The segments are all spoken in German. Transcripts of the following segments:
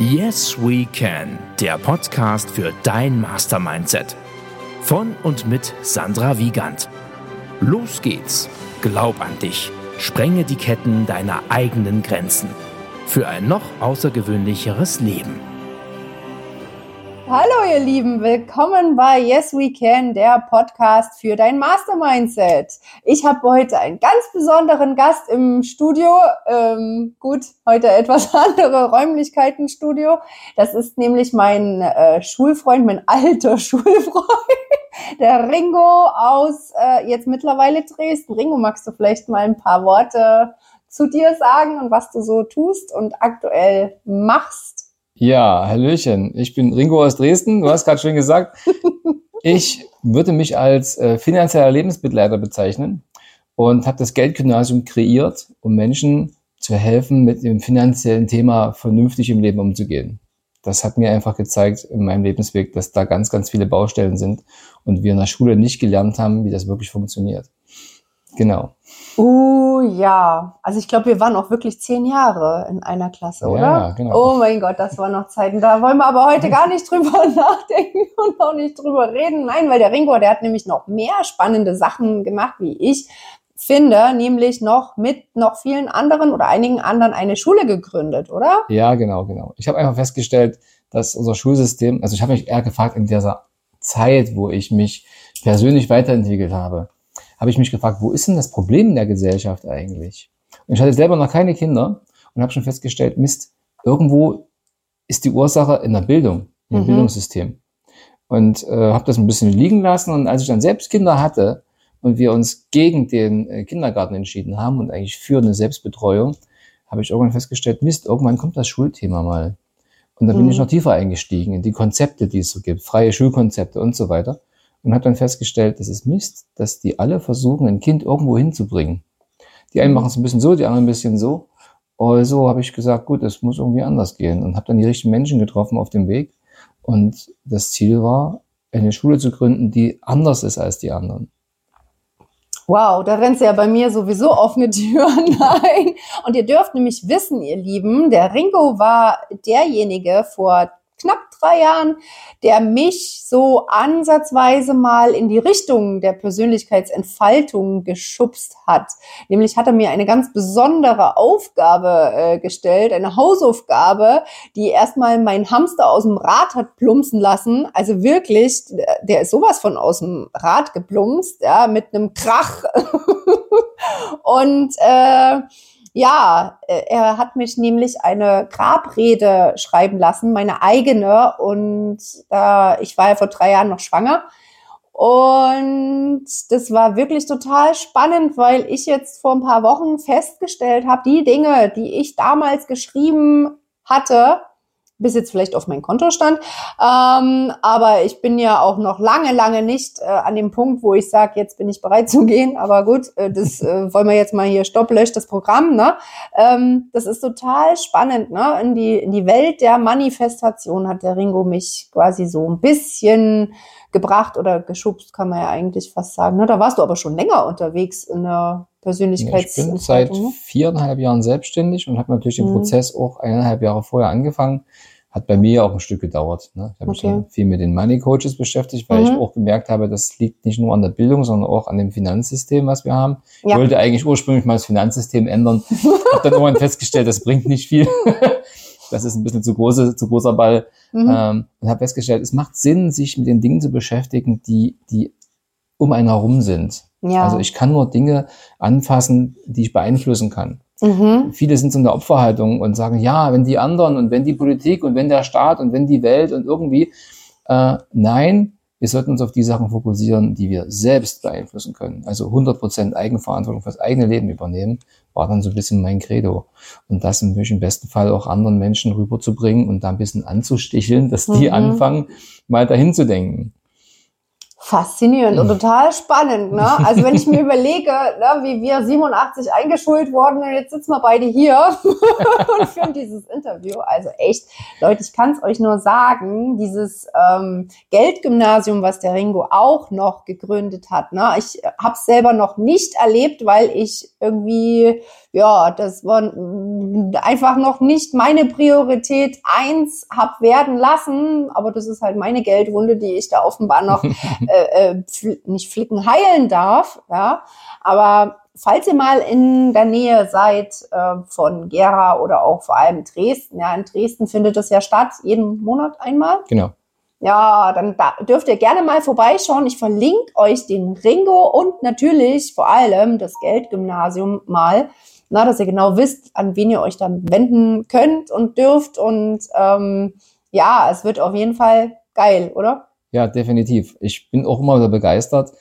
Yes We Can, der Podcast für dein Mastermindset. Von und mit Sandra Wiegand. Los geht's. Glaub an dich. Sprenge die Ketten deiner eigenen Grenzen. Für ein noch außergewöhnlicheres Leben. Hallo ihr Lieben, willkommen bei Yes We Can, der Podcast für dein Mastermindset. Ich habe heute einen ganz besonderen Gast im Studio. Ähm, gut, heute etwas andere Räumlichkeiten Studio. Das ist nämlich mein äh, Schulfreund, mein alter Schulfreund, der Ringo aus äh, jetzt mittlerweile Dresden. Ringo, magst du vielleicht mal ein paar Worte zu dir sagen und was du so tust und aktuell machst? Ja, Hallöchen. Ich bin Ringo aus Dresden. Du hast gerade schon gesagt, ich würde mich als äh, finanzieller Lebensbegleiter bezeichnen und habe das Geldgymnasium kreiert, um Menschen zu helfen, mit dem finanziellen Thema vernünftig im Leben umzugehen. Das hat mir einfach gezeigt in meinem Lebensweg, dass da ganz, ganz viele Baustellen sind und wir in der Schule nicht gelernt haben, wie das wirklich funktioniert. Genau. Uh, ja. Also ich glaube, wir waren auch wirklich zehn Jahre in einer Klasse, oder? Ja, genau. Oh mein Gott, das waren noch Zeiten. Da wollen wir aber heute gar nicht drüber nachdenken und auch nicht drüber reden. Nein, weil der Ringo, der hat nämlich noch mehr spannende Sachen gemacht, wie ich finde, nämlich noch mit noch vielen anderen oder einigen anderen eine Schule gegründet, oder? Ja, genau, genau. Ich habe einfach festgestellt, dass unser Schulsystem, also ich habe mich eher gefragt in dieser Zeit, wo ich mich persönlich weiterentwickelt habe, habe ich mich gefragt, wo ist denn das Problem in der Gesellschaft eigentlich? Und ich hatte selber noch keine Kinder und habe schon festgestellt, Mist, irgendwo ist die Ursache in der Bildung, im mhm. Bildungssystem. Und äh, habe das ein bisschen liegen lassen. Und als ich dann selbst Kinder hatte und wir uns gegen den äh, Kindergarten entschieden haben und eigentlich für eine Selbstbetreuung, habe ich irgendwann festgestellt, Mist, irgendwann kommt das Schulthema mal. Und da bin mhm. ich noch tiefer eingestiegen in die Konzepte, die es so gibt, freie Schulkonzepte und so weiter und habe dann festgestellt, das ist Mist, dass die alle versuchen, ein Kind irgendwo hinzubringen. Die einen mhm. machen es ein bisschen so, die anderen ein bisschen so. Also habe ich gesagt, gut, es muss irgendwie anders gehen und habe dann die richtigen Menschen getroffen auf dem Weg. Und das Ziel war, eine Schule zu gründen, die anders ist als die anderen. Wow, da rennt ja bei mir sowieso offene Türen ein. Und ihr dürft nämlich wissen, ihr Lieben, der Ringo war derjenige vor knapp drei Jahren, der mich so ansatzweise mal in die Richtung der Persönlichkeitsentfaltung geschubst hat. Nämlich hat er mir eine ganz besondere Aufgabe äh, gestellt, eine Hausaufgabe, die erstmal mein Hamster aus dem Rad hat plumpsen lassen. Also wirklich, der ist sowas von aus dem Rad geplumpst, ja, mit einem Krach. Und äh, ja, äh, er hat mich nämlich eine Grabrede schreiben lassen, meine eigene. Und äh, ich war ja vor drei Jahren noch schwanger. Und das war wirklich total spannend, weil ich jetzt vor ein paar Wochen festgestellt habe, die Dinge, die ich damals geschrieben hatte, bis jetzt vielleicht auf mein Konto stand. Ähm, aber ich bin ja auch noch lange, lange nicht äh, an dem Punkt, wo ich sage, jetzt bin ich bereit zu gehen. Aber gut, äh, das äh, wollen wir jetzt mal hier stopp, löscht das Programm. Ne? Ähm, das ist total spannend. Ne? In, die, in die Welt der Manifestation hat der Ringo mich quasi so ein bisschen gebracht oder geschubst, kann man ja eigentlich fast sagen. Ne? Da warst du aber schon länger unterwegs in der Persönlichkeits. Ich bin seit ne? viereinhalb Jahren selbstständig und habe natürlich den mhm. Prozess auch eineinhalb Jahre vorher angefangen. Hat bei mir auch ein Stück gedauert. Ne? Ich habe okay. mich dann viel mit den Money Coaches beschäftigt, weil mhm. ich auch gemerkt habe, das liegt nicht nur an der Bildung, sondern auch an dem Finanzsystem, was wir haben. Ja. Ich wollte eigentlich ursprünglich mal das Finanzsystem ändern. habe dann irgendwann festgestellt, das bringt nicht viel. das ist ein bisschen zu, große, zu großer Ball. Mhm. Ähm, und habe festgestellt, es macht Sinn, sich mit den Dingen zu beschäftigen, die, die um einen herum sind. Ja. Also ich kann nur Dinge anfassen, die ich beeinflussen kann. Mhm. Viele sind so in der Opferhaltung und sagen, ja, wenn die anderen und wenn die Politik und wenn der Staat und wenn die Welt und irgendwie, äh, nein, wir sollten uns auf die Sachen fokussieren, die wir selbst beeinflussen können. Also 100% Eigenverantwortung fürs eigene Leben übernehmen, war dann so ein bisschen mein Credo. Und das natürlich im besten Fall auch anderen Menschen rüberzubringen und da ein bisschen anzusticheln, dass die mhm. anfangen, mal dahin zu denken. Faszinierend und Mhm. total spannend. Ne? Also wenn ich mir überlege, ne, wie wir 87 eingeschult wurden und jetzt sitzen wir beide hier und führen dieses Interview. Also echt, Leute, ich kann es euch nur sagen, dieses ähm, Geldgymnasium, was der Ringo auch noch gegründet hat. Ne? Ich habe es selber noch nicht erlebt, weil ich irgendwie, ja, das war mm, einfach noch nicht meine Priorität eins hab werden lassen. Aber das ist halt meine Geldwunde, die ich da offenbar noch äh, äh, fl nicht flicken heilen darf. Ja, aber falls ihr mal in der Nähe seid äh, von Gera oder auch vor allem Dresden, ja, in Dresden findet das ja statt, jeden Monat einmal. Genau. Ja, dann da dürft ihr gerne mal vorbeischauen. Ich verlinke euch den Ringo und natürlich vor allem das Geldgymnasium mal, na, dass ihr genau wisst, an wen ihr euch dann wenden könnt und dürft. Und ähm, ja, es wird auf jeden Fall geil, oder? Ja, definitiv. Ich bin auch immer wieder begeistert,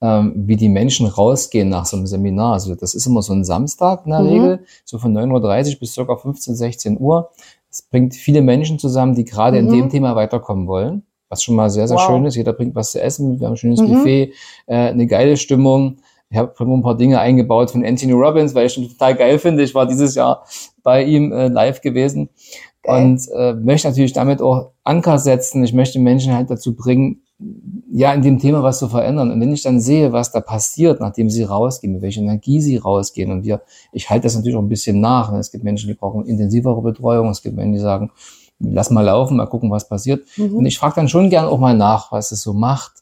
ähm, wie die Menschen rausgehen nach so einem Seminar. Also das ist immer so ein Samstag in der Mhm. Regel, so von 9.30 Uhr bis circa 15, 16 Uhr. Es bringt viele Menschen zusammen, die gerade in Mhm. dem Thema weiterkommen wollen. Was schon mal sehr, sehr Wow. schön ist. Jeder bringt was zu essen. Wir haben ein schönes Mhm. Buffet, äh, eine geile Stimmung. Ich habe ein paar Dinge eingebaut von Anthony Robbins, weil ich ihn total geil finde. Ich war dieses Jahr bei ihm äh, live gewesen Geil. und äh, möchte natürlich damit auch Anker setzen. Ich möchte Menschen halt dazu bringen, ja, in dem Thema was zu verändern. Und wenn ich dann sehe, was da passiert, nachdem sie rausgehen, mit welcher Energie sie rausgehen, und wir, ich halte das natürlich auch ein bisschen nach. Es gibt Menschen, die brauchen intensivere Betreuung. Es gibt Menschen, die sagen, lass mal laufen, mal gucken, was passiert. Und Mhm. ich frage dann schon gern auch mal nach, was es so macht.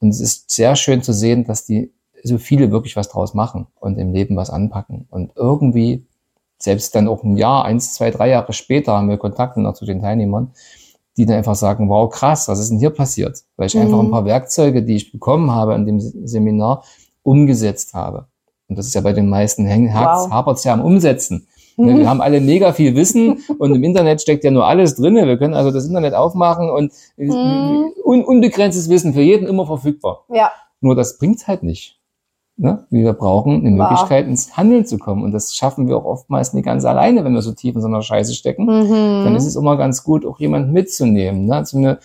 Und es ist sehr schön zu sehen, dass die so viele wirklich was draus machen und im Leben was anpacken. Und irgendwie, selbst dann auch ein Jahr, eins, zwei, drei Jahre später haben wir Kontakte noch zu den Teilnehmern, die dann einfach sagen, wow, krass, was ist denn hier passiert? Weil ich Mhm. einfach ein paar Werkzeuge, die ich bekommen habe an dem Seminar, umgesetzt habe. Und das ist ja bei den meisten hängen, Wow. hapert es ja am Umsetzen. Mhm. Wir haben alle mega viel Wissen und im Internet steckt ja nur alles drinne. Wir können also das Internet aufmachen und Mhm. un unbegrenztes Wissen für jeden immer verfügbar. Ja, Nur das bringt's halt nicht. Ne? Wir brauchen eine. Möglichkeit, ins Handeln zu kommen. Und das schaffen wir auch oftmals nicht ganz alleine, wenn wir so tief in so einer Scheiße stecken. mhm. Dann ist es immer ganz gut, auch jemanden mitzunehmen. Ne? So eine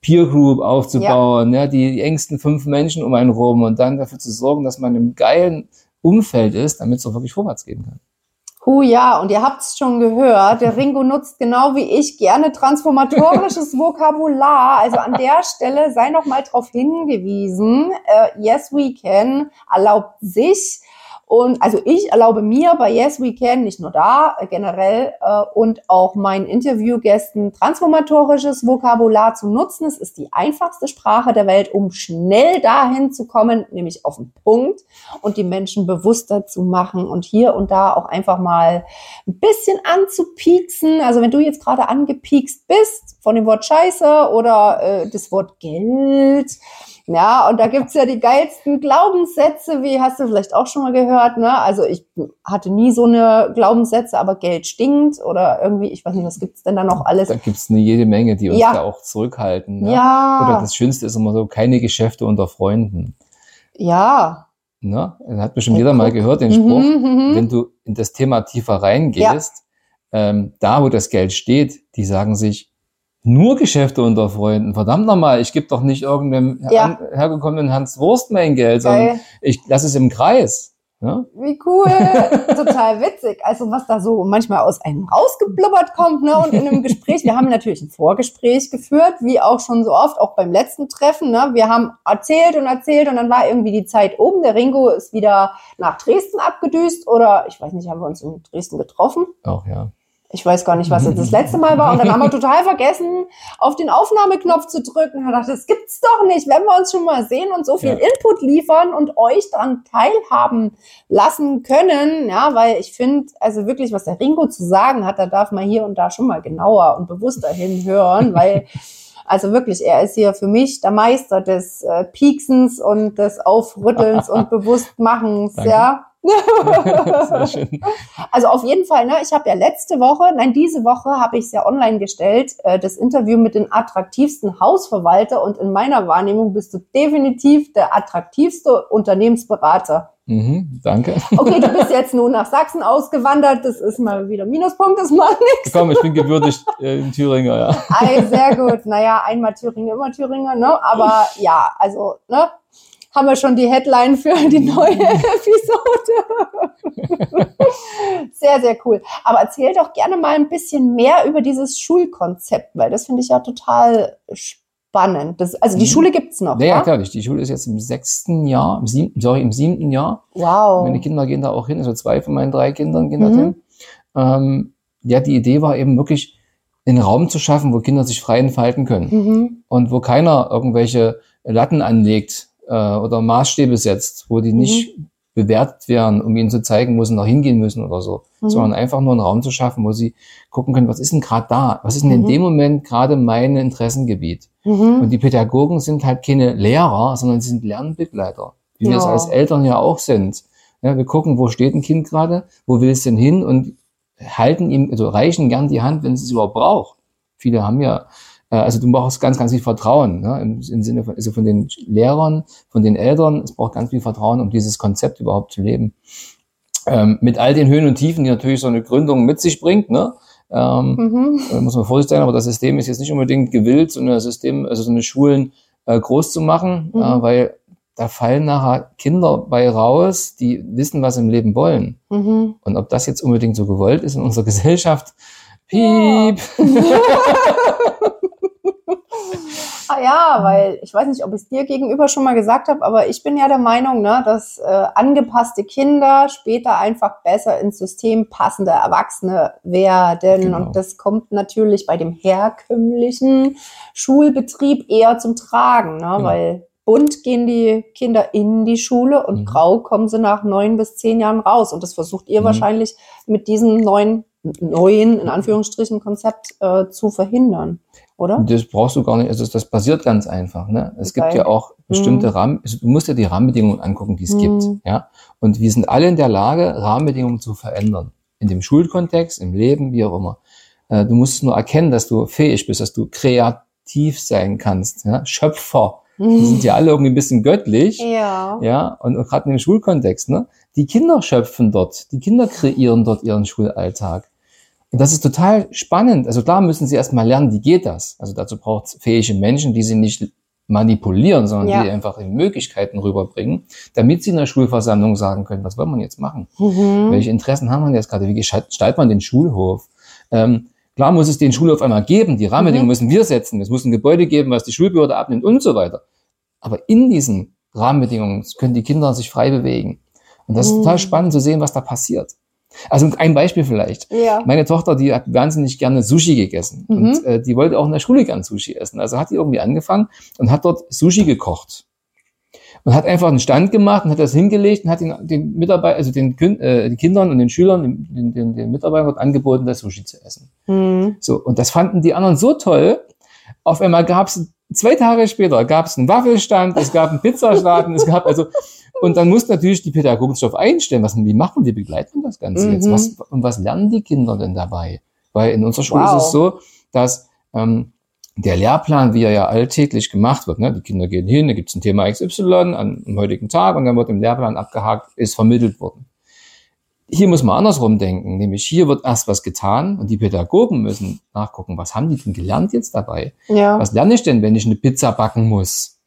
Peer Group aufzubauen, ne? die, die engsten fünf Menschen um einen rum und dann dafür zu sorgen, dass man im geilen Umfeld ist, damit es auch wirklich vorwärts gehen kann. Hu ja, und ihr habt's schon gehört, der Ringo nutzt genau wie ich gerne transformatorisches Vokabular. Also an der Stelle sei noch mal darauf hingewiesen, äh, Yes We Can. Erlaubt sich und also ich erlaube mir bei Yes We Can, nicht nur da, äh, generell äh, und auch meinen Interviewgästen transformatorisches Vokabular zu nutzen. Es ist die einfachste Sprache der Welt, um schnell dahin zu kommen, nämlich auf den Punkt und die Menschen bewusster zu machen und hier und da auch einfach mal ein bisschen anzupieksen. Also wenn du jetzt gerade angepiekst bist von dem Wort Scheiße oder äh, das Wort Geld, ja, und da gibt's ja die geilsten Glaubenssätze, wie hast du vielleicht auch schon mal gehört, ne? Also ich hatte nie so eine Glaubenssätze, aber Geld stinkt oder irgendwie, ich weiß nicht, was gibt's denn da noch alles? Da gibt's eine jede Menge, die uns Ja. da auch zurückhalten. Ne? Ja, Oder das Schönste ist immer so, keine Geschäfte unter Freunden. ja. Ne? Das hat bestimmt Ja, jeder mal gehört, den Spruch. Mhm, mhm. Wenn du in das Thema tiefer reingehst, ähm, da wo das Geld steht, die sagen sich, nur Geschäfte unter Freunden. Verdammt nochmal, ich gebe doch nicht irgendeinem Ja. hergekommenen Hans Wurst mein Geld, sondern Geil. ich lasse es im Kreis. Ne? Wie cool. Total witzig. Also was da so manchmal aus einem rausgeblubbert kommt, ne? Und in einem Gespräch, wir haben natürlich ein Vorgespräch geführt, wie auch schon so oft, auch beim letzten Treffen, ne? Wir haben erzählt und erzählt und dann war irgendwie die Zeit oben. Der Ringo ist wieder nach Dresden abgedüst oder ich weiß nicht, haben wir uns in Dresden getroffen? Auch ja. Ich weiß gar nicht, was jetzt das letzte Mal war. Und dann haben wir total vergessen, auf den Aufnahmeknopf zu drücken. Ich dachte, das gibt's doch nicht, wenn wir uns schon mal sehen und so viel Ja. Input liefern und euch daran teilhaben lassen können. Ja, weil ich finde, also wirklich, was der Ringo zu sagen hat, da darf man hier und da schon mal genauer und bewusster hinhören, weil also wirklich, er ist hier für mich der Meister des äh, Pieksens und des Aufrüttelns und Bewusstmachens, Danke. ja. Also auf jeden Fall, ne, ich habe ja letzte Woche, nein, diese Woche habe ich es ja online gestellt, äh, das Interview mit den attraktivsten Hausverwalter und in meiner Wahrnehmung bist du definitiv der attraktivste Unternehmensberater. Mhm, danke. Okay, du bist jetzt nun nach Sachsen ausgewandert, das ist mal wieder Minuspunkt, das macht nichts. Komm, ich bin gewürdigt äh, in Thüringer, ja. Ei, sehr gut. Naja, einmal Thüringer, immer Thüringer, ne? Aber ja, also, ne? Haben wir schon die Headline für die neue Episode. sehr, sehr cool. Aber erzähl doch gerne mal ein bisschen mehr über dieses Schulkonzept, weil das finde ich ja total spannend. Das, also die mhm. Schule gibt's noch. Ja, ja, klar. Die Schule ist jetzt im sechsten Jahr, im siebten, sorry, im siebten Jahr. Wow. Meine Kinder gehen da auch hin, also zwei von meinen drei Kindern gehen mhm. dorthin. Ähm, ja, die Idee war eben wirklich, einen Raum zu schaffen, wo Kinder sich frei entfalten können. Mhm. Und wo keiner irgendwelche Latten anlegt, äh, oder Maßstäbe setzt, wo die mhm. nicht bewertet werden, um ihnen zu zeigen, wo sie noch hingehen müssen oder so, mhm. sondern einfach nur einen Raum zu schaffen, wo sie gucken können, was ist denn gerade da? Was ist denn mhm. in dem Moment gerade mein Interessengebiet? Mhm. Und die Pädagogen sind halt keine Lehrer, sondern sie sind Lernbegleiter, wie ja. wir es als Eltern ja auch sind. Ja, wir gucken, wo steht ein Kind gerade, wo will es denn hin und halten ihm, also reichen gern die Hand, wenn es es überhaupt braucht. Viele haben ja also du brauchst ganz, ganz viel Vertrauen, ne? Im, im Sinne von, also von den Lehrern, von den Eltern. Es braucht ganz viel Vertrauen, um dieses Konzept überhaupt zu leben. Ähm, mit all den Höhen und Tiefen, die natürlich so eine Gründung mit sich bringt, ne? Ähm, mhm. muss man vorsichtig sein, aber das System ist jetzt nicht unbedingt gewillt, so eine System, also so eine Schulen äh, groß zu machen, mhm. äh, weil da fallen nachher Kinder bei raus, die wissen, was im Leben wollen. Mhm. Und ob das jetzt unbedingt so gewollt ist in unserer Gesellschaft, piep. Ja. Ah ja, weil ich weiß nicht, ob ich es dir gegenüber schon mal gesagt habe, aber ich bin ja der Meinung, ne, dass äh, angepasste Kinder später einfach besser ins System passende Erwachsene werden. Genau. Und das kommt natürlich bei dem herkömmlichen Schulbetrieb eher zum Tragen, ne, genau. weil bunt gehen die Kinder in die Schule und mhm. grau kommen sie nach neun bis zehn Jahren raus. Und das versucht ihr mhm. wahrscheinlich mit diesem neuen, neuen, in Anführungsstrichen, Konzept äh, zu verhindern oder? Das brauchst du gar nicht. Also das passiert ganz einfach. Ne? Es okay. gibt ja auch bestimmte mhm. Rahmen. Also du musst dir die Rahmenbedingungen angucken, die es mhm. gibt. Ja. Und wir sind alle in der Lage, Rahmenbedingungen zu verändern. In dem Schulkontext, im Leben, wie auch immer. Äh, du musst nur erkennen, dass du fähig bist, dass du kreativ sein kannst. Ja? Schöpfer. Die sind ja alle irgendwie ein bisschen göttlich. Ja. Ja. Und, und gerade in dem Schulkontext, ne? Die Kinder schöpfen dort. Die Kinder kreieren dort ihren Schulalltag. Und das ist total spannend. Also klar müssen sie erstmal lernen, wie geht das. Also dazu braucht es fähige Menschen, die sie nicht manipulieren, sondern ja. die einfach in Möglichkeiten rüberbringen, damit sie in der Schulversammlung sagen können, was wollen wir jetzt machen? Mhm. Welche Interessen haben wir jetzt gerade? Wie gestaltet man den Schulhof? Ähm, klar muss es den Schulhof einmal geben, die Rahmenbedingungen mhm. müssen wir setzen. Es muss ein Gebäude geben, was die Schulbehörde abnimmt und so weiter. Aber in diesen Rahmenbedingungen können die Kinder sich frei bewegen. Und das mhm. ist total spannend zu sehen, was da passiert. Also ein Beispiel vielleicht. Ja. Meine Tochter, die hat wahnsinnig gerne Sushi gegessen mhm. und äh, die wollte auch in der Schule gern Sushi essen. Also hat die irgendwie angefangen und hat dort Sushi gekocht und hat einfach einen Stand gemacht und hat das hingelegt und hat den, den Mitarbeiter, also den, äh, den Kindern und den Schülern, den, den, den Mitarbeitern dort angeboten, das Sushi zu essen. Mhm. So und das fanden die anderen so toll. Auf einmal gab es zwei Tage später gab es einen Waffelstand, es gab einen Pizzaschladen, es gab also und dann muss natürlich die Pädagogik darauf einstellen, was wie machen wir begleiten das Ganze mhm. jetzt? Was, und was lernen die Kinder denn dabei? Weil in unserer Schule wow. ist es so, dass ähm, der Lehrplan, wie er ja alltäglich gemacht wird, ne? die Kinder gehen hin, da gibt es ein Thema XY an, am heutigen Tag und dann wird im Lehrplan abgehakt, ist vermittelt worden. Hier muss man andersrum denken, nämlich hier wird erst was getan und die Pädagogen müssen nachgucken, was haben die denn gelernt jetzt dabei? Ja. Was lerne ich denn, wenn ich eine Pizza backen muss?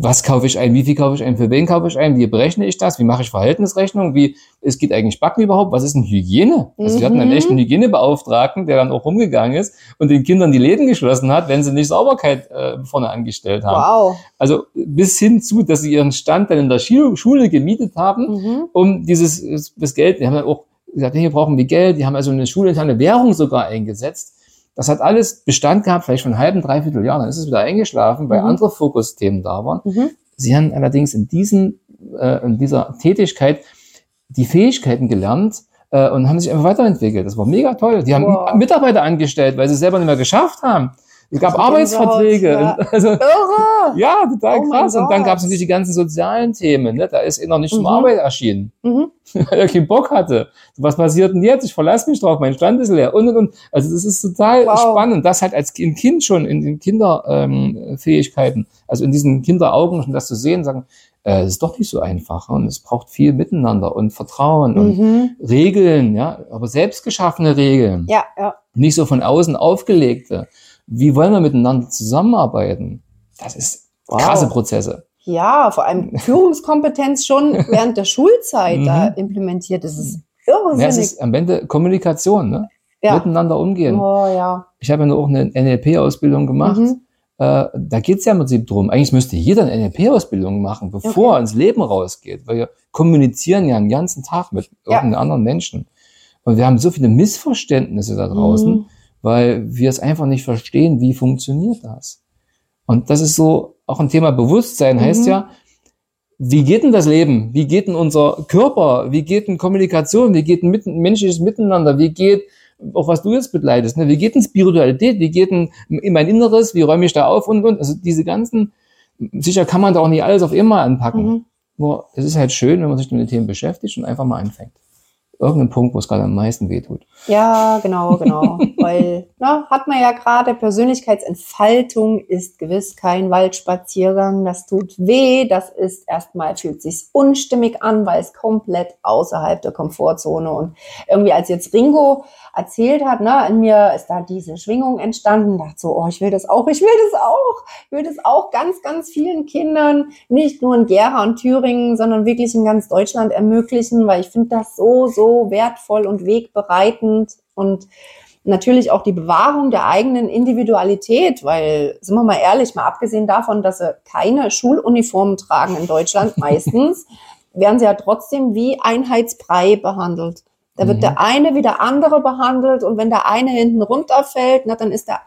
Was kaufe ich ein, wie viel kaufe ich ein, für wen kaufe ich ein, wie berechne ich das, wie mache ich Verhältnisrechnung, wie, es geht eigentlich Backen überhaupt, was ist denn Hygiene? Also mhm. wir hatten einen mhm. echten Hygienebeauftragten, der dann auch rumgegangen ist und den Kindern die Läden geschlossen hat, wenn sie nicht Sauberkeit äh, vorne angestellt haben. Wow. Also bis hin zu, dass sie ihren Stand dann in der Schule gemietet haben, mhm. um dieses das Geld, die haben dann auch gesagt, hier brauchen wir Geld, die haben also eine schulinterne Währung sogar eingesetzt, das hat alles Bestand gehabt, vielleicht schon ein halben, dreiviertel Jahr, dann ist es wieder eingeschlafen, weil mhm. andere Fokusthemen da waren. Mhm. Sie haben allerdings in, diesen, äh, in dieser Tätigkeit die Fähigkeiten gelernt, äh, und haben sich einfach weiterentwickelt. Das war mega toll. Die haben wow. Mitarbeiter angestellt, weil sie es selber nicht mehr geschafft haben. Es gab Arbeitsverträge. ja. Und Also, Irre! ja, total Oh krass. Und dann gab es natürlich die ganzen sozialen Themen. Ne? Da ist er noch nicht zum Mhm. Arbeit erschienen, Mhm. weil er keinen Bock hatte. Was passiert denn jetzt? Ich verlasse mich drauf, mein Stand ist leer. Und, und, und. Also das ist total Wow. spannend. Das halt als Kind Kind schon in den Kinderfähigkeiten, ähm, also in diesen Kinderaugen schon das zu sehen, sagen, äh, es ist doch nicht so einfach. Und es braucht viel Miteinander und Vertrauen und Mhm. Regeln, ja, aber selbst geschaffene Regeln Ja, ja. nicht so von außen aufgelegte. Wie wollen wir miteinander zusammenarbeiten? Das ist Wow. krasse Prozesse. Ja, vor allem Führungskompetenz schon während der Schulzeit da Mhm. implementiert. Das ist Ja, irrsinnig. es ist am Ende Kommunikation, ne? Ja. miteinander umgehen. Oh ja. Ich habe ja nur auch eine NLP-Ausbildung gemacht. Mhm. Äh, da geht es ja im Prinzip drum. Eigentlich müsste jeder eine NLP-Ausbildung machen, bevor er ins Leben rausgeht. Weil wir kommunizieren ja den ganzen Tag mit Ja. irgendeinem anderen Menschen. Und wir haben so viele Missverständnisse da draußen, Mhm. Weil wir es einfach nicht verstehen, wie funktioniert das. Und das ist so auch ein Thema Bewusstsein, heißt Mhm. ja, wie geht denn das Leben? Wie geht denn unser Körper? Wie geht denn Kommunikation? Wie geht denn mit, menschliches Miteinander? Wie geht, auch was du jetzt begleitest, ne? wie geht denn Spiritualität? Wie geht denn in mein Inneres? Wie räume ich da auf? Und, und, also diese ganzen, sicher kann man da auch nicht alles auf immer anpacken. Mhm. Nur es ist halt schön, wenn man sich mit den Themen beschäftigt und einfach mal anfängt. Irgendein Punkt, wo es gerade am meisten wehtut. Ja, genau, genau. Weil, na, hat man ja gerade, Persönlichkeitsentfaltung ist gewiss kein Waldspaziergang. Das tut weh. Das ist erstmal, fühlt sich unstimmig an, weil es komplett außerhalb der Komfortzone und irgendwie als jetzt Ringo erzählt hat, ne, in mir ist da diese Schwingung entstanden, dachte so, oh, ich will das auch, ich will das auch, ich will das auch ganz, ganz vielen Kindern, nicht nur in Gera und Thüringen, sondern wirklich in ganz Deutschland ermöglichen, weil ich finde das so, so wertvoll und wegbereitend und natürlich auch die Bewahrung der eigenen Individualität, weil, sind wir mal ehrlich, mal abgesehen davon, dass sie keine Schuluniformen tragen in Deutschland meistens, werden sie ja trotzdem wie Einheitsbrei behandelt. Da wird Mhm. der eine wie der andere behandelt und wenn der eine hinten runterfällt, na, dann ist der,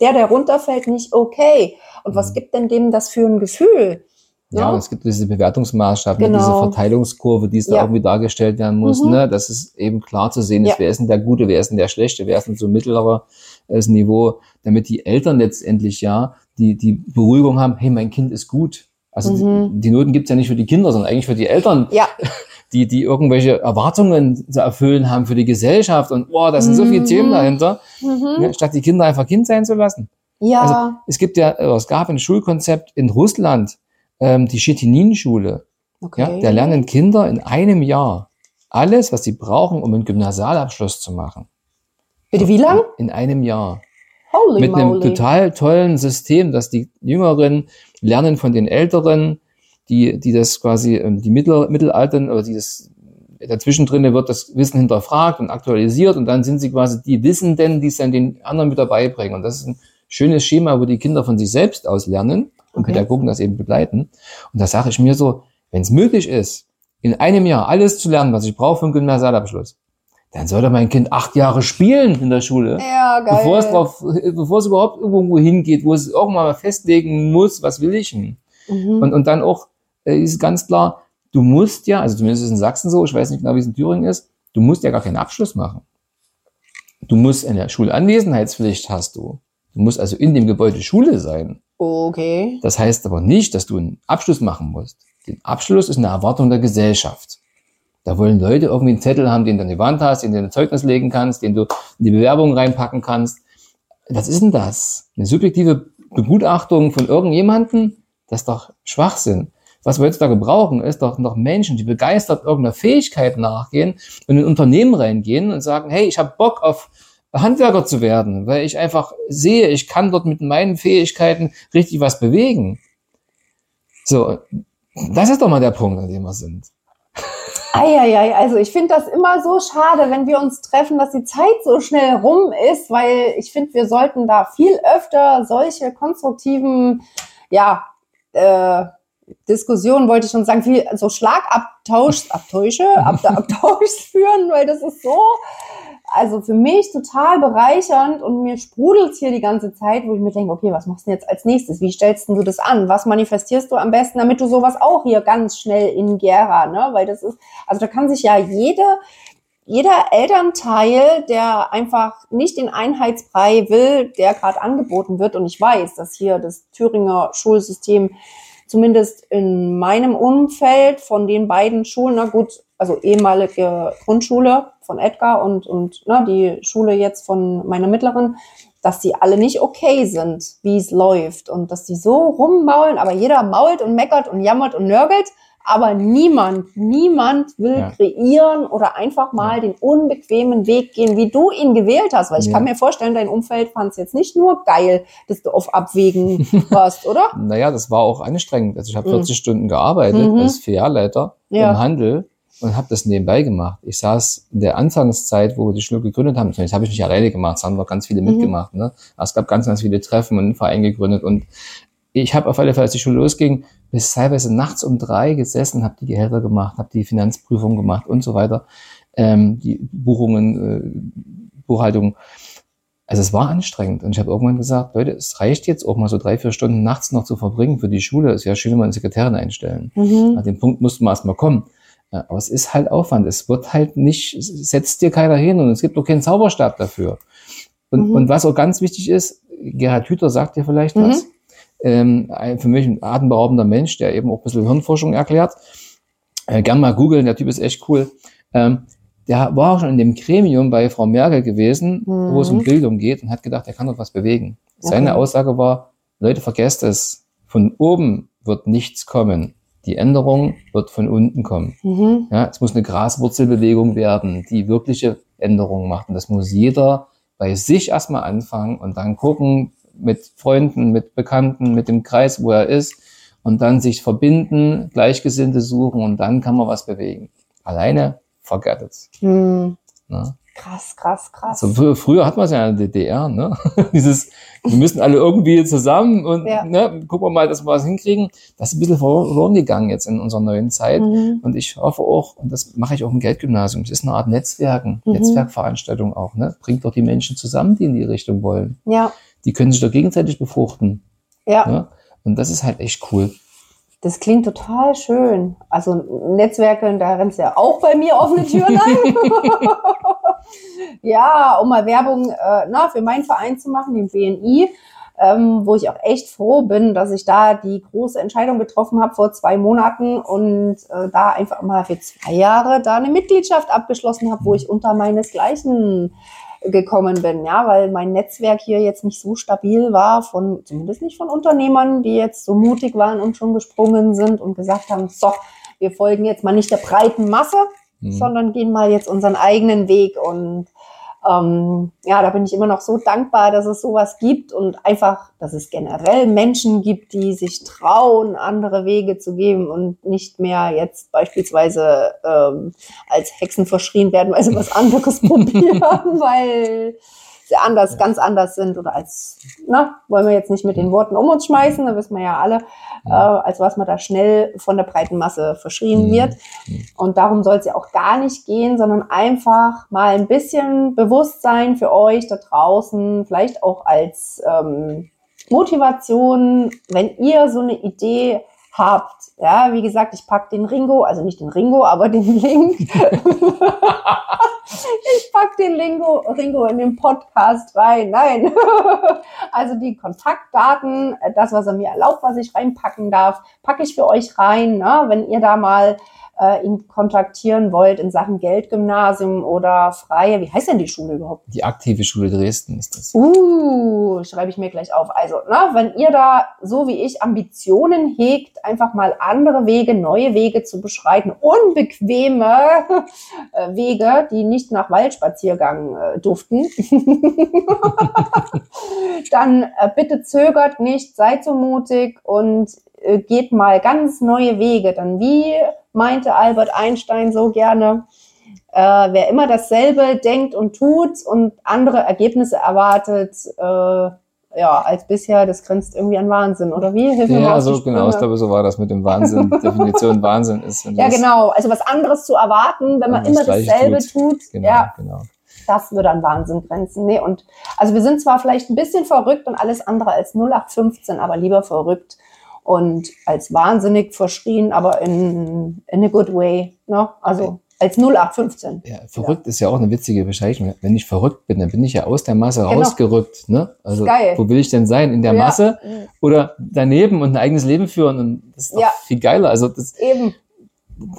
der, der runterfällt, nicht okay. Und was Mhm. gibt denn dem das für ein Gefühl? Ja, Ja. es gibt diese Bewertungsmaßstab, Genau. diese Verteilungskurve, die es da Ja. irgendwie dargestellt werden muss, Mhm. ne, dass es eben klar zu sehen ist, Ja. wer ist denn der Gute, wer ist denn der Schlechte, wer ist denn so mittleres Niveau, damit die Eltern letztendlich ja die, die Beruhigung haben, hey, mein Kind ist gut. Also Mhm. die, die Noten gibt's ja nicht für die Kinder, sondern eigentlich für die Eltern, Ja, die, die irgendwelche Erwartungen zu erfüllen haben für die Gesellschaft und boah, da sind so viele Mhm. Themen dahinter, mhm. ne, statt die Kinder einfach Kind sein zu lassen. ja, Also, Es gibt ja, es gab ein Schulkonzept in Russland, ähm, die Chetinin-Schule. okay. Ja, da lernen Kinder in einem Jahr alles, was sie brauchen, um einen Gymnasialabschluss zu machen. Bitte wie lang? In einem Jahr. Holy Mit einem moly. total tollen System, dass die Jüngeren lernen von den Älteren, die, die das quasi, ähm, die Mittel, Mittelaltern oder dieses dazwischen drinne wird das Wissen hinterfragt und aktualisiert und dann sind sie quasi die Wissenden, die es dann den anderen mit dabei bringen. Und das ist ein schönes Schema, wo die Kinder von sich selbst aus lernen und Okay. Pädagogen das eben begleiten. Und da sage ich mir so, wenn es möglich ist, in einem Jahr alles zu lernen, was ich brauche für einen Gymnasialabschluss, dann sollte mein Kind acht Jahre spielen in der Schule. Ja, geil. Bevor es drauf, bevor es überhaupt irgendwo hingeht, wo es irgendwann mal festlegen muss, was will ich denn? Mhm. Und, und dann auch äh, ist ganz klar, du musst ja, also zumindest ist es in Sachsen so, ich weiß nicht genau, wie es in Thüringen ist, du musst ja gar keinen Abschluss machen. Du musst eine Schulanwesenheitspflicht hast du. Du musst also in dem Gebäude Schule sein. okay. Das heißt aber nicht, dass du einen Abschluss machen musst. Den Abschluss ist eine Erwartung der Gesellschaft. Da wollen Leute irgendwie einen Zettel haben, den du an die Wand hast, den du in ein Zeugnis legen kannst, den du in die Bewerbung reinpacken kannst. Was ist denn das? Eine subjektive Begutachtung von irgendjemanden? Das ist doch Schwachsinn. Was wir heutzutage brauchen, ist doch noch Menschen, die begeistert irgendeiner Fähigkeit nachgehen und in ein Unternehmen reingehen und sagen, hey, ich habe Bock auf Handwerker zu werden, weil ich einfach sehe, ich kann dort mit meinen Fähigkeiten richtig was bewegen. So, das ist doch mal der Punkt, an dem wir sind. Eieiei, also ich finde das immer so schade, wenn wir uns treffen, dass die Zeit so schnell rum ist, weil ich finde, wir sollten da viel öfter solche konstruktiven, ja, äh, Diskussionen, wollte ich schon sagen, viel so Schlagabtausch, Abtäusche, Ab Abtauschs führen, weil das ist so, also für mich total bereichernd und mir sprudelt hier die ganze Zeit, wo ich mir denke, okay, was machst du jetzt als nächstes? Wie stellst du das an? Was manifestierst du am besten, damit du sowas auch hier ganz schnell in Gera, ne? Weil das ist, also da kann sich ja jede jeder Elternteil, der einfach nicht den Einheitsbrei will, der gerade angeboten wird, und ich weiß, dass hier das Thüringer Schulsystem zumindest in meinem Umfeld von den beiden Schulen, na gut, also ehemalige Grundschule von Edgar und, und na, die Schule jetzt von meiner Mittleren, dass die alle nicht okay sind, wie es läuft und dass die so rummaulen, aber jeder mault und meckert und jammert und nörgelt aber niemand, niemand will ja. kreieren oder einfach mal ja. den unbequemen Weg gehen, wie du ihn gewählt hast. Weil ich ja. kann mir vorstellen, dein Umfeld fand es jetzt nicht nur geil, dass du auf Abwägen warst, oder? Naja, das war auch anstrengend. Also ich habe 40 mhm. Stunden gearbeitet mhm. als Filialleiter im Handel und habe das nebenbei gemacht. Ich saß in der Anfangszeit, wo wir die Schule gegründet haben, das habe ich nicht alleine gemacht, es haben noch ganz viele mhm. mitgemacht. Ne? Es gab ganz, ganz viele Treffen und einen Verein gegründet und ich habe auf alle Fälle, als die Schule losging, bis teilweise nachts um drei gesessen, habe die Gehälter gemacht, habe die Finanzprüfung gemacht und so weiter, ähm, die Buchungen, äh, Buchhaltung. Also es war anstrengend und ich habe irgendwann gesagt, Leute, es reicht jetzt auch mal so drei, vier Stunden nachts noch zu verbringen für die Schule. Es wäre schön, wenn wir eine Sekretärin einstellen. Mhm. An dem Punkt mussten wir erstmal kommen. Aber es ist halt Aufwand. Es wird halt nicht, setzt dir keiner hin und es gibt auch keinen Zauberstab dafür. Und, mhm. und was auch ganz wichtig ist, Gerhard Hüther sagt dir vielleicht mhm. was, ähm, für mich ein atemberaubender Mensch, der eben auch ein bisschen Hirnforschung erklärt. Äh, gern mal googeln, der Typ ist echt cool. Ähm, der war auch schon in dem Gremium bei Frau Merkel gewesen, mhm. wo es um mhm. Bildung geht und hat gedacht, er kann doch was bewegen. Okay. Seine Aussage war, Leute, vergesst es, von oben wird nichts kommen. Die Änderung wird von unten kommen. Mhm. Ja, es muss eine Graswurzelbewegung werden, die wirkliche Änderungen macht. Und das muss jeder bei sich erstmal anfangen und dann gucken, mit Freunden, mit Bekannten, mit dem Kreis, wo er ist und dann sich verbinden, Gleichgesinnte suchen und dann kann man was bewegen. Alleine forget it. Hm. Ne? Krass, krass, krass. Also früher hat man es ja in der DDR, ne? Dieses, wir müssen alle irgendwie zusammen und ja. ne, gucken wir mal, dass wir was hinkriegen. Das ist ein bisschen verloren gegangen jetzt in unserer neuen Zeit. Mhm. Und ich hoffe auch, und das mache ich auch im Geldgymnasium, es ist eine Art Netzwerken, mhm. Netzwerkveranstaltung auch, ne? Bringt doch die Menschen zusammen, die in die Richtung wollen. Ja die können sich doch gegenseitig befruchten. Ja. ja. Und das ist halt echt cool. Das klingt total schön. Also Netzwerke, da rennt ja auch bei mir offene Türen ein. ja, um mal Werbung äh, na, für meinen Verein zu machen, den BNI, ähm, wo ich auch echt froh bin, dass ich da die große Entscheidung getroffen habe vor zwei Monaten und äh, da einfach mal für zwei Jahre da eine Mitgliedschaft abgeschlossen habe, wo ich unter meinesgleichen gekommen bin, ja, weil mein Netzwerk hier jetzt nicht so stabil war, von, zumindest nicht von Unternehmern, die jetzt so mutig waren und schon gesprungen sind und gesagt haben, so, wir folgen jetzt mal nicht der breiten Masse, mhm. sondern gehen mal jetzt unseren eigenen Weg und ähm, ja, da bin ich immer noch so dankbar, dass es sowas gibt und einfach, dass es generell Menschen gibt, die sich trauen, andere Wege zu geben und nicht mehr jetzt beispielsweise ähm, als Hexen verschrien werden, weil sie was anderes probieren, weil anders, ja. ganz anders sind oder als, na, wollen wir jetzt nicht mit den Worten um uns schmeißen, da wissen wir ja alle, äh, als was man da schnell von der breiten Masse verschrien mhm. wird. Und darum soll es ja auch gar nicht gehen, sondern einfach mal ein bisschen Bewusstsein für euch da draußen, vielleicht auch als ähm, Motivation, wenn ihr so eine Idee habt. Ja, wie gesagt, ich pack den Ringo, also nicht den Ringo, aber den Link. ich pack den Lingo, Ringo in den Podcast rein. Nein. also die Kontaktdaten, das, was er mir erlaubt, was ich reinpacken darf, packe ich für euch rein. Ne? Wenn ihr da mal äh, ihn kontaktieren wollt in Sachen Geldgymnasium oder freie, wie heißt denn die Schule überhaupt? Die aktive Schule Dresden ist das. Uh, schreibe ich mir gleich auf. Also, na, wenn ihr da so wie ich Ambitionen hegt, einfach mal andere Wege, neue Wege zu beschreiten, unbequeme äh, Wege, die nicht nach Waldspaziergang äh, duften, dann äh, bitte zögert nicht, seid so mutig und äh, geht mal ganz neue Wege. Dann wie meinte Albert Einstein so gerne, äh, wer immer dasselbe denkt und tut und andere Ergebnisse erwartet, äh, ja, als bisher, das grenzt irgendwie an Wahnsinn, oder wie? Hilf ja, also genau, ich glaube, so war das mit dem Wahnsinn. Definition Wahnsinn ist. Ja, genau. Also was anderes zu erwarten, wenn man immer dasselbe tut. tut genau, ja, genau. Das würde an Wahnsinn grenzen. Nee, und also wir sind zwar vielleicht ein bisschen verrückt und alles andere als 0815, aber lieber verrückt und als wahnsinnig verschrien, aber in, in a good way. Ne? Also als 0815. Ja, verrückt ist ja auch eine witzige Bezeichnung. Wenn ich verrückt bin, dann bin ich ja aus der Masse Genau. rausgerückt. Ne? Also Geil. wo will ich denn sein? In der Ja. Masse oder daneben und ein eigenes Leben führen? Und das ist doch Ja. viel geiler. Also das, Eben.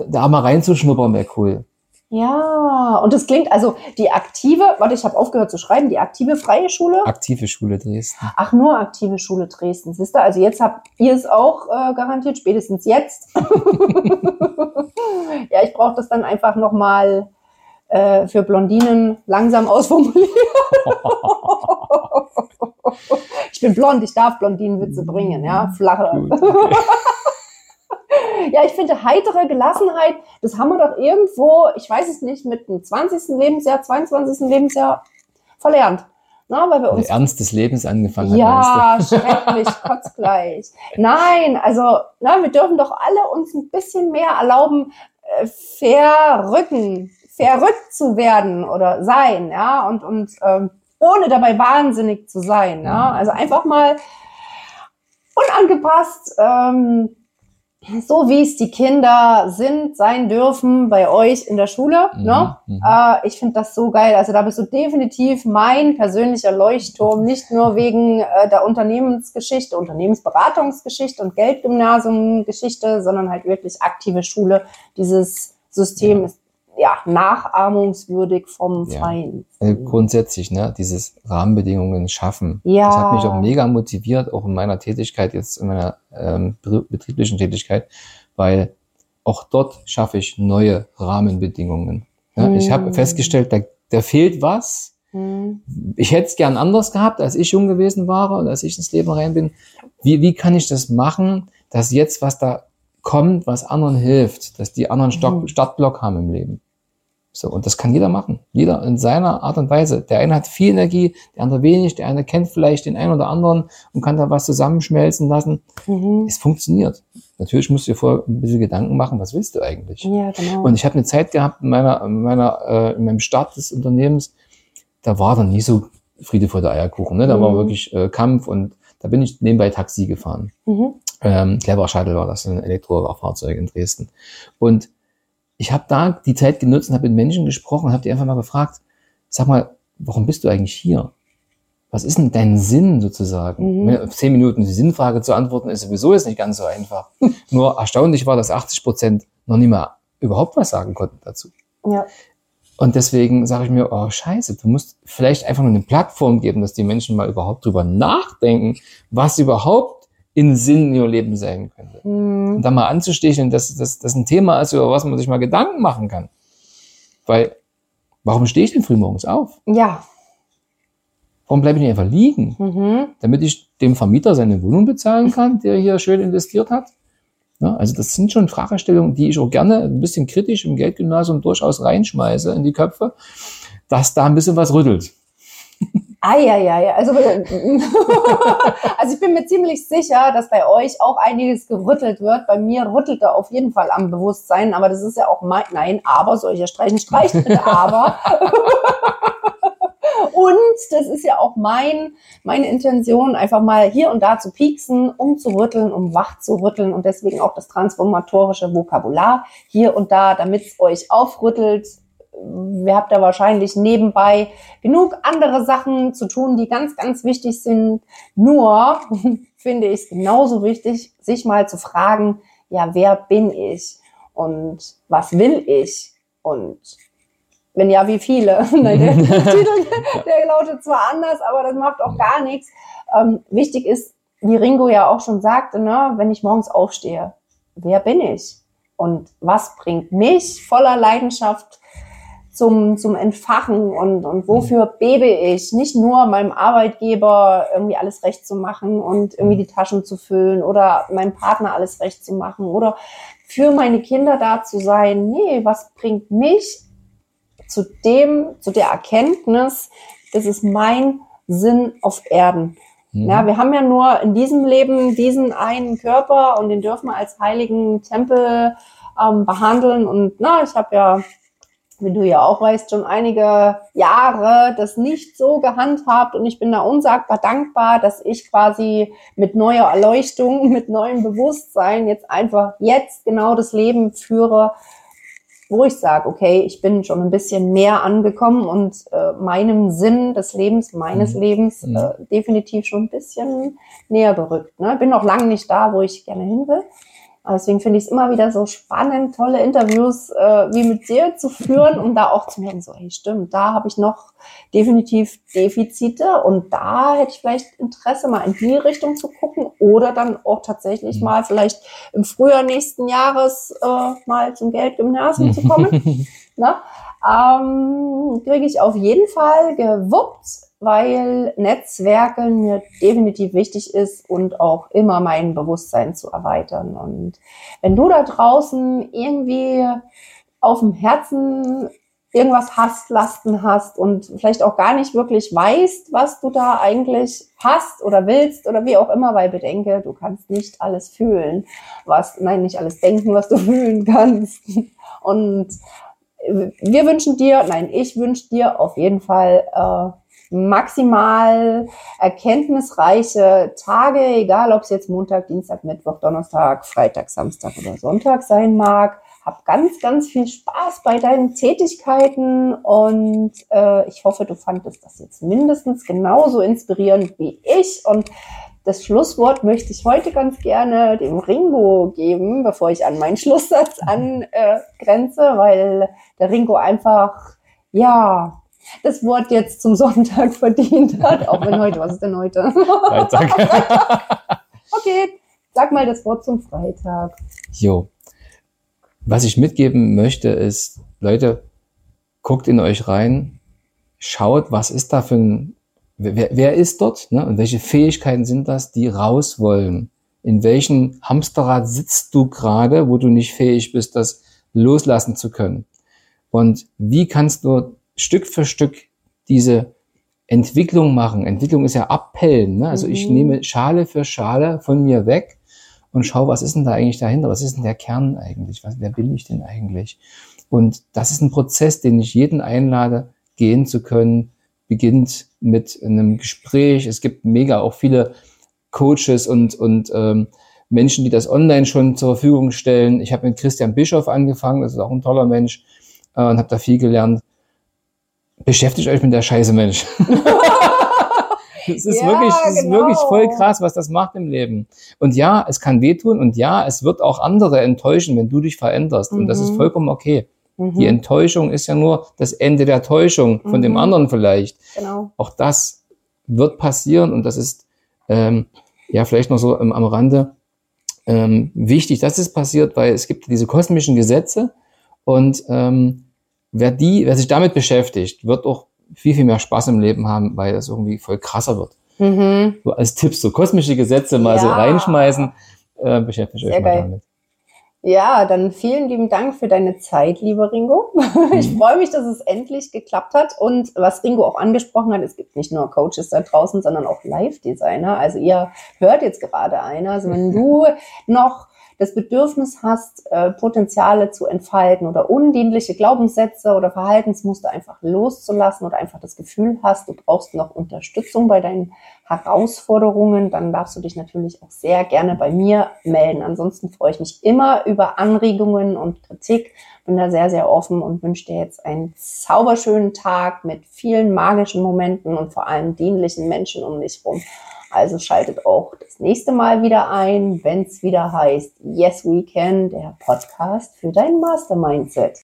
da mal reinzuschnuppern wäre cool. Ja, und das klingt, also die aktive, warte, ich habe aufgehört zu schreiben, die aktive freie Schule. Aktive Schule Dresden. Ach, nur aktive Schule Dresden. Siehst du, also jetzt habt ihr es auch äh, garantiert, spätestens jetzt. ja, ich brauche das dann einfach nochmal äh, für Blondinen langsam ausformulieren. ich bin blond, ich darf Blondinenwitze bringen, ja, flache. Gut. Ja, ich finde heitere Gelassenheit, das haben wir doch irgendwo, ich weiß es nicht, mit dem 20. Lebensjahr, 22. Lebensjahr verlernt. Na, weil wir uns Der Ernst des Lebens angefangen hat. ja, schrecklich, kotzgleich. Nein, also na, wir dürfen doch alle uns ein bisschen mehr erlauben, äh, verrücken, verrückt zu werden oder sein, ja, und, und ähm, ohne dabei wahnsinnig zu sein. Ja? Also einfach mal unangepasst, ähm, so wie es die Kinder sind, sein dürfen bei euch in der Schule. Mhm, Ne? Äh, ich finde das so geil. Also da bist du definitiv mein persönlicher Leuchtturm, nicht nur wegen äh, der Unternehmensgeschichte, Unternehmensberatungsgeschichte und Geldgymnasiumgeschichte, sondern halt wirklich aktive Schule. Dieses System ist ja nachahmungswürdig vom Ja. Feind. Äh, grundsätzlich, ne, dieses Rahmenbedingungen schaffen. Ja. Das hat mich auch mega motiviert, auch in meiner Tätigkeit, jetzt in meiner ähm, be- betrieblichen Tätigkeit, weil auch dort schaffe ich neue Rahmenbedingungen. Ja, Ich habe Hm. festgestellt, da, da fehlt was. Hm. Ich hätte es gern anders gehabt, als ich jung gewesen war und als ich ins Leben rein bin. Wie, wie kann ich das machen, dass jetzt was da kommt, was anderen hilft, dass die anderen Stock, Mhm. Startblock haben im Leben. So, und das kann jeder machen. Jeder in seiner Art und Weise. Der eine hat viel Energie, der andere wenig, der eine kennt vielleicht den einen oder anderen und kann da was zusammenschmelzen lassen. Mhm. Es funktioniert. Natürlich musst du dir vorher ein bisschen Gedanken machen, was willst du eigentlich? Ja, genau. Und ich habe eine Zeit gehabt in meiner, in meiner, äh, in meinem Start des Unternehmens, da war dann nie so Friede vor der Eierkuchen. Ne? Da war Mhm. wirklich äh, Kampf und da bin ich nebenbei Taxi gefahren. mhm. Ähm, Clever Shuttle war das, ein Elektrofahrzeug in Dresden. Und ich habe da die Zeit genutzt und habe mit Menschen gesprochen und habe die einfach mal gefragt, sag mal, warum bist du eigentlich hier? Was ist denn dein Sinn sozusagen? Mhm. Zehn Minuten die Sinnfrage zu antworten ist sowieso jetzt nicht ganz so einfach. Nur erstaunlich war, dass 80 Prozent noch nie mal überhaupt was sagen konnten dazu. Ja. Und deswegen sage ich mir, oh scheiße, du musst vielleicht einfach nur eine Plattform geben, dass die Menschen mal überhaupt drüber nachdenken, was überhaupt in Sinn in ihr Leben sein könnte. Mhm. Und da mal anzusticheln, dass dass das ein Thema ist, über was man sich mal Gedanken machen kann. Weil, warum stehe ich denn frühmorgens auf? Ja. Warum bleibe ich nicht einfach liegen? Mhm. Damit ich dem Vermieter seine Wohnung bezahlen kann, der hier schön investiert hat? Ja, also das sind schon Fragestellungen, die ich auch gerne ein bisschen kritisch im Geldgymnasium durchaus reinschmeiße in die Köpfe, dass da ein bisschen was rüttelt. Eieiei, also, also ich bin mir ziemlich sicher, dass bei euch auch einiges gerüttelt wird. Bei mir rüttelt er auf jeden Fall am Bewusstsein, aber das ist ja auch mein, nein, aber ja streichen, streichen bitte aber. Und das ist ja auch mein, meine Intention, einfach mal hier und da zu pieksen, um zu rütteln, um wach zu rütteln und deswegen auch das transformatorische Vokabular hier und da, damit es euch aufrüttelt. Wir habt da wahrscheinlich nebenbei genug andere Sachen zu tun, die ganz, ganz wichtig sind. Nur finde ich es genauso wichtig, sich mal zu fragen, ja, wer bin ich und was will ich und wenn ja, wie viele? Der Titel, der lautet zwar anders, aber das macht auch gar nichts. Ähm, wichtig ist, wie Ringo ja auch schon sagte, ne, wenn ich morgens aufstehe, wer bin ich? Und was bringt mich voller Leidenschaft zum, zum Entfachen und, und wofür bebe ich? Nicht nur meinem Arbeitgeber irgendwie alles recht zu machen und irgendwie die Taschen zu füllen oder meinem Partner alles recht zu machen oder für meine Kinder da zu sein. Nee, was bringt mich zu dem, zu der Erkenntnis, das ist mein Sinn auf Erden. Mhm. Ja, wir haben ja nur in diesem Leben diesen einen Körper und den dürfen wir als heiligen Tempel ähm, behandeln. Und na, ich habe ja, wie du ja auch weißt, schon einige Jahre das nicht so gehandhabt und ich bin da unsagbar dankbar, dass ich quasi mit neuer Erleuchtung, mit neuem Bewusstsein jetzt einfach jetzt genau das Leben führe, wo ich sage, okay, ich bin schon ein bisschen mehr angekommen und äh, meinem Sinn des Lebens, meines Mhm. Lebens Mhm. äh, definitiv schon ein bisschen näher gerückt. Ne? Bin noch lange nicht da, wo ich gerne hin will. Deswegen finde ich es immer wieder so spannend, tolle Interviews äh, wie mit dir zu führen, um da auch zu merken, so, hey, stimmt, da habe ich noch definitiv Defizite und da hätte ich vielleicht Interesse, mal in die Richtung zu gucken oder dann auch tatsächlich mal vielleicht im Frühjahr nächsten Jahres äh, mal zum Geldgymnasium zu kommen. ne? ähm, Kriege ich auf jeden Fall gewuppt, weil Netzwerken mir definitiv wichtig ist und auch immer mein Bewusstsein zu erweitern. Und wenn du da draußen irgendwie auf dem Herzen irgendwas hast, Lasten hast und vielleicht auch gar nicht wirklich weißt, was du da eigentlich hast oder willst oder wie auch immer, weil bedenke, du kannst nicht alles fühlen, was, nein, nicht alles denken, was du fühlen kannst. Und wir wünschen dir, nein, ich wünsche dir auf jeden Fall äh, maximal erkenntnisreiche Tage, egal ob es jetzt Montag, Dienstag, Mittwoch, Donnerstag, Freitag, Samstag oder Sonntag sein mag. Hab ganz, ganz viel Spaß bei deinen Tätigkeiten und äh, ich hoffe, du fandest das jetzt mindestens genauso inspirierend wie ich. Und das Schlusswort möchte ich heute ganz gerne dem Ringo geben, bevor ich an meinen Schlusssatz angrenze, weil der Ringo einfach, ja, das Wort jetzt zum Sonntag verdient hat, auch wenn heute, was ist denn heute? Freitag. okay, sag mal das Wort zum Freitag. Jo. Was ich mitgeben möchte, ist, Leute, guckt in euch rein, schaut, was ist da für ein, wer, wer ist dort ne? und welche Fähigkeiten sind das, die raus wollen. In welchem Hamsterrad sitzt du gerade, wo du nicht fähig bist, das loslassen zu können? Und wie kannst du Stück für Stück diese Entwicklung machen? Entwicklung ist ja abpellen. Ne? Also ich Mhm. nehme Schale für Schale von mir weg und schau, was ist denn da eigentlich dahinter? Was ist denn der Kern eigentlich? Was, wer bin ich denn eigentlich? Und das ist ein Prozess, den ich jeden einlade, gehen zu können. Beginnt mit einem Gespräch. Es gibt mega auch viele Coaches und, und ähm, Menschen, die das online schon zur Verfügung stellen. Ich habe mit Christian Bischoff angefangen, das ist auch ein toller Mensch äh, und habe da viel gelernt. Beschäftigt euch mit der Scheiße, Mensch. Es ist, Ja, wirklich, es ist genau. wirklich voll krass, was das macht im Leben. Und ja, es kann wehtun und ja, es wird auch andere enttäuschen, wenn du dich veränderst. Und das ist Mhm. vollkommen okay. Mhm, Die Enttäuschung ist ja nur das Ende der Täuschung von dem Mhm. anderen vielleicht. genau. Auch das wird passieren und das ist ähm, ja vielleicht noch so ähm, am Rande ähm, wichtig, dass es passiert, weil es gibt diese kosmischen Gesetze und ähm, wer die, wer sich damit beschäftigt, wird auch viel, viel mehr Spaß im Leben haben, weil das irgendwie voll krasser wird. Mhm. So als Tipps, so kosmische Gesetze mal so Ja. reinschmeißen, äh, beschäftigt euch Sehr mal geil. damit. Ja, dann vielen lieben Dank für deine Zeit, lieber Ringo. Ich Mhm. freue mich, dass es endlich geklappt hat. Und was Ringo auch angesprochen hat, es gibt nicht nur Coaches da draußen, sondern auch Live-Designer. Also ihr hört jetzt gerade einer. Also wenn du noch das Bedürfnis hast, äh, Potenziale zu entfalten oder undienliche Glaubenssätze oder Verhaltensmuster einfach loszulassen oder einfach das Gefühl hast, du brauchst noch Unterstützung bei deinen Herausforderungen, dann darfst du dich natürlich auch sehr gerne bei mir melden. Ansonsten freue ich mich immer über Anregungen und Kritik. Bin da sehr, sehr offen und wünsche dir jetzt einen zauberschönen Tag mit vielen magischen Momenten und vor allem dienlichen Menschen um dich rum. Also schaltet auch das nächste Mal wieder ein, wenn es wieder heißt Yes We Can, der Podcast für dein Mastermindset.